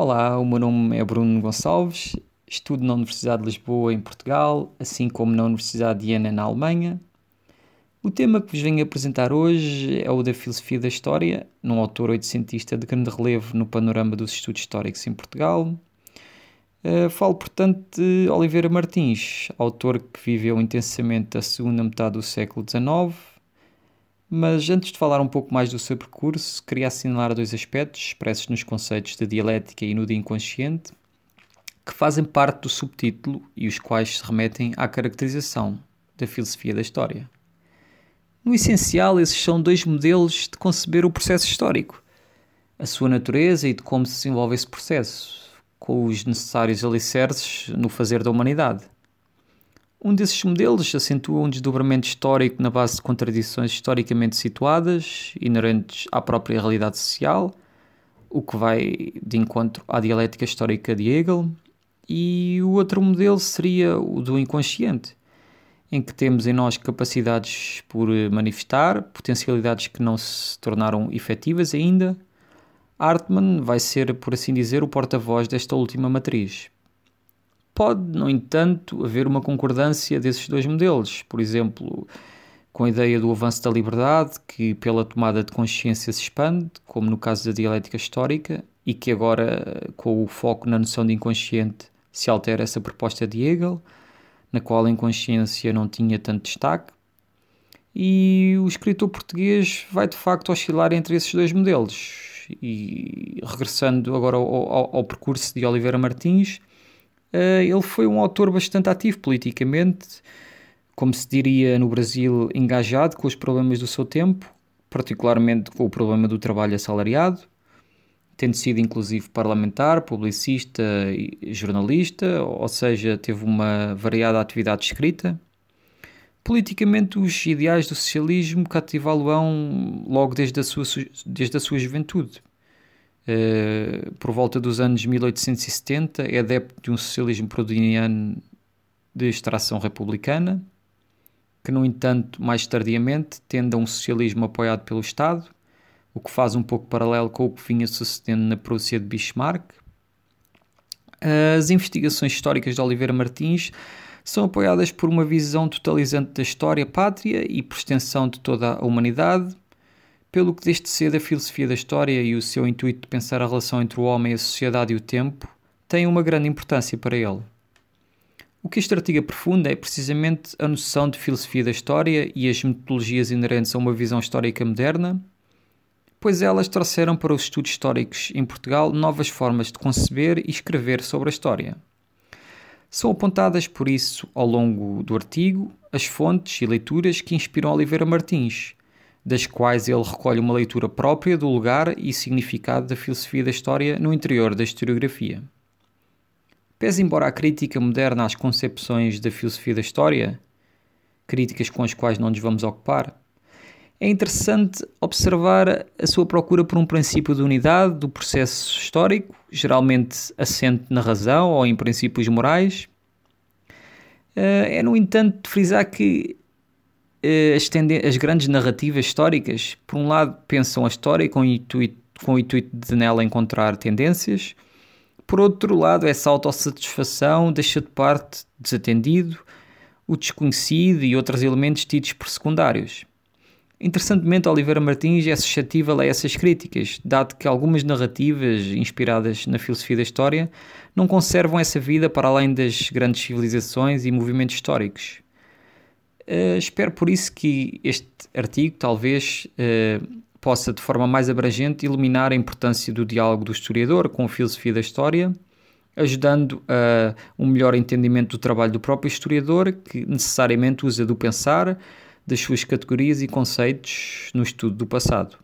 Olá, o meu nome é Bruno Gonçalves, estudo na Universidade de Lisboa, em Portugal, assim como na Universidade de Jena, na Alemanha. O tema que vos venho apresentar hoje é o da filosofia da história, num autor oitocentista de grande relevo no panorama dos estudos históricos em Portugal. Uh, falo, portanto, de Oliveira Martins, autor que viveu intensamente a segunda metade do século XIX mas antes de falar um pouco mais do seu percurso, queria assinalar dois aspectos expressos nos conceitos da dialética e no de inconsciente, que fazem parte do subtítulo e os quais se remetem à caracterização da filosofia da história. No essencial, esses são dois modelos de conceber o processo histórico, a sua natureza e de como se desenvolve esse processo, com os necessários alicerces no fazer da humanidade. Um desses modelos acentua um desdobramento histórico na base de contradições historicamente situadas, inerentes à própria realidade social, o que vai de encontro à dialética histórica de Hegel, e o outro modelo seria o do inconsciente, em que temos em nós capacidades por manifestar, potencialidades que não se tornaram efetivas ainda. Hartmann vai ser, por assim dizer, o porta-voz desta última matriz. Pode, no entanto, haver uma concordância desses dois modelos, por exemplo, com a ideia do avanço da liberdade, que pela tomada de consciência se expande, como no caso da dialética histórica, e que agora, com o foco na noção de inconsciente, se altera essa proposta de Hegel, na qual a inconsciência não tinha tanto destaque. E o escritor português vai de facto oscilar entre esses dois modelos. E regressando agora ao, ao, ao percurso de Oliveira Martins, ele foi um autor bastante ativo politicamente, como se diria no Brasil, engajado com os problemas do seu tempo, particularmente com o problema do trabalho assalariado, tendo sido inclusive parlamentar, publicista e jornalista, ou seja, teve uma variada atividade escrita. Politicamente, os ideais do socialismo cativá-lo-ão logo desde a, sua, desde a sua juventude. Eh, por volta dos anos 1870, é adepto de um socialismo prodiniano de extração republicana, que, no entanto, mais tardiamente tende a um socialismo apoiado pelo Estado, o que faz um pouco paralelo com o que vinha sucedendo na Prússia de Bismarck. As investigações históricas de Oliveira Martins são apoiadas por uma visão totalizante da história pátria e por extensão de toda a humanidade, pelo que desde cedo a filosofia da história e o seu intuito de pensar a relação entre o homem, a sociedade e o tempo têm uma grande importância para ele. O que este artigo aprofunda é precisamente a noção de filosofia da história e as metodologias inerentes a uma visão histórica moderna, pois elas trouxeram para os estudos históricos em Portugal novas formas de conceber e escrever sobre a história. São apontadas, por isso, ao longo do artigo, as fontes e leituras que inspiram Oliveira Martins, das quais ele recolhe uma leitura própria do lugar e significado da filosofia da história no interior da historiografia. Pese embora a crítica moderna às concepções da filosofia da história, críticas com as quais não nos vamos ocupar, é interessante observar a sua procura por um princípio de unidade do processo histórico, geralmente assente na razão ou em princípios morais. Eh, é, no entanto, de frisar que as, as, grandes narrativas históricas, por um lado, pensam a história com o intuito, com o intuito de nela encontrar tendências, por outro lado, essa autossatisfação deixa de parte desatendido o desconhecido e outros elementos tidos por secundários. Interessantemente, Oliveira Martins é suscetível a essas críticas, dado que algumas narrativas inspiradas na filosofia da história não conservam essa vida para além das grandes civilizações e movimentos históricos. Uh, espero por isso que este artigo talvez uh, possa, de forma mais abrangente, iluminar a importância do diálogo do historiador com a filosofia da história, ajudando a um melhor entendimento do trabalho do próprio historiador, que necessariamente usa do pensar, das suas categorias e conceitos no estudo do passado.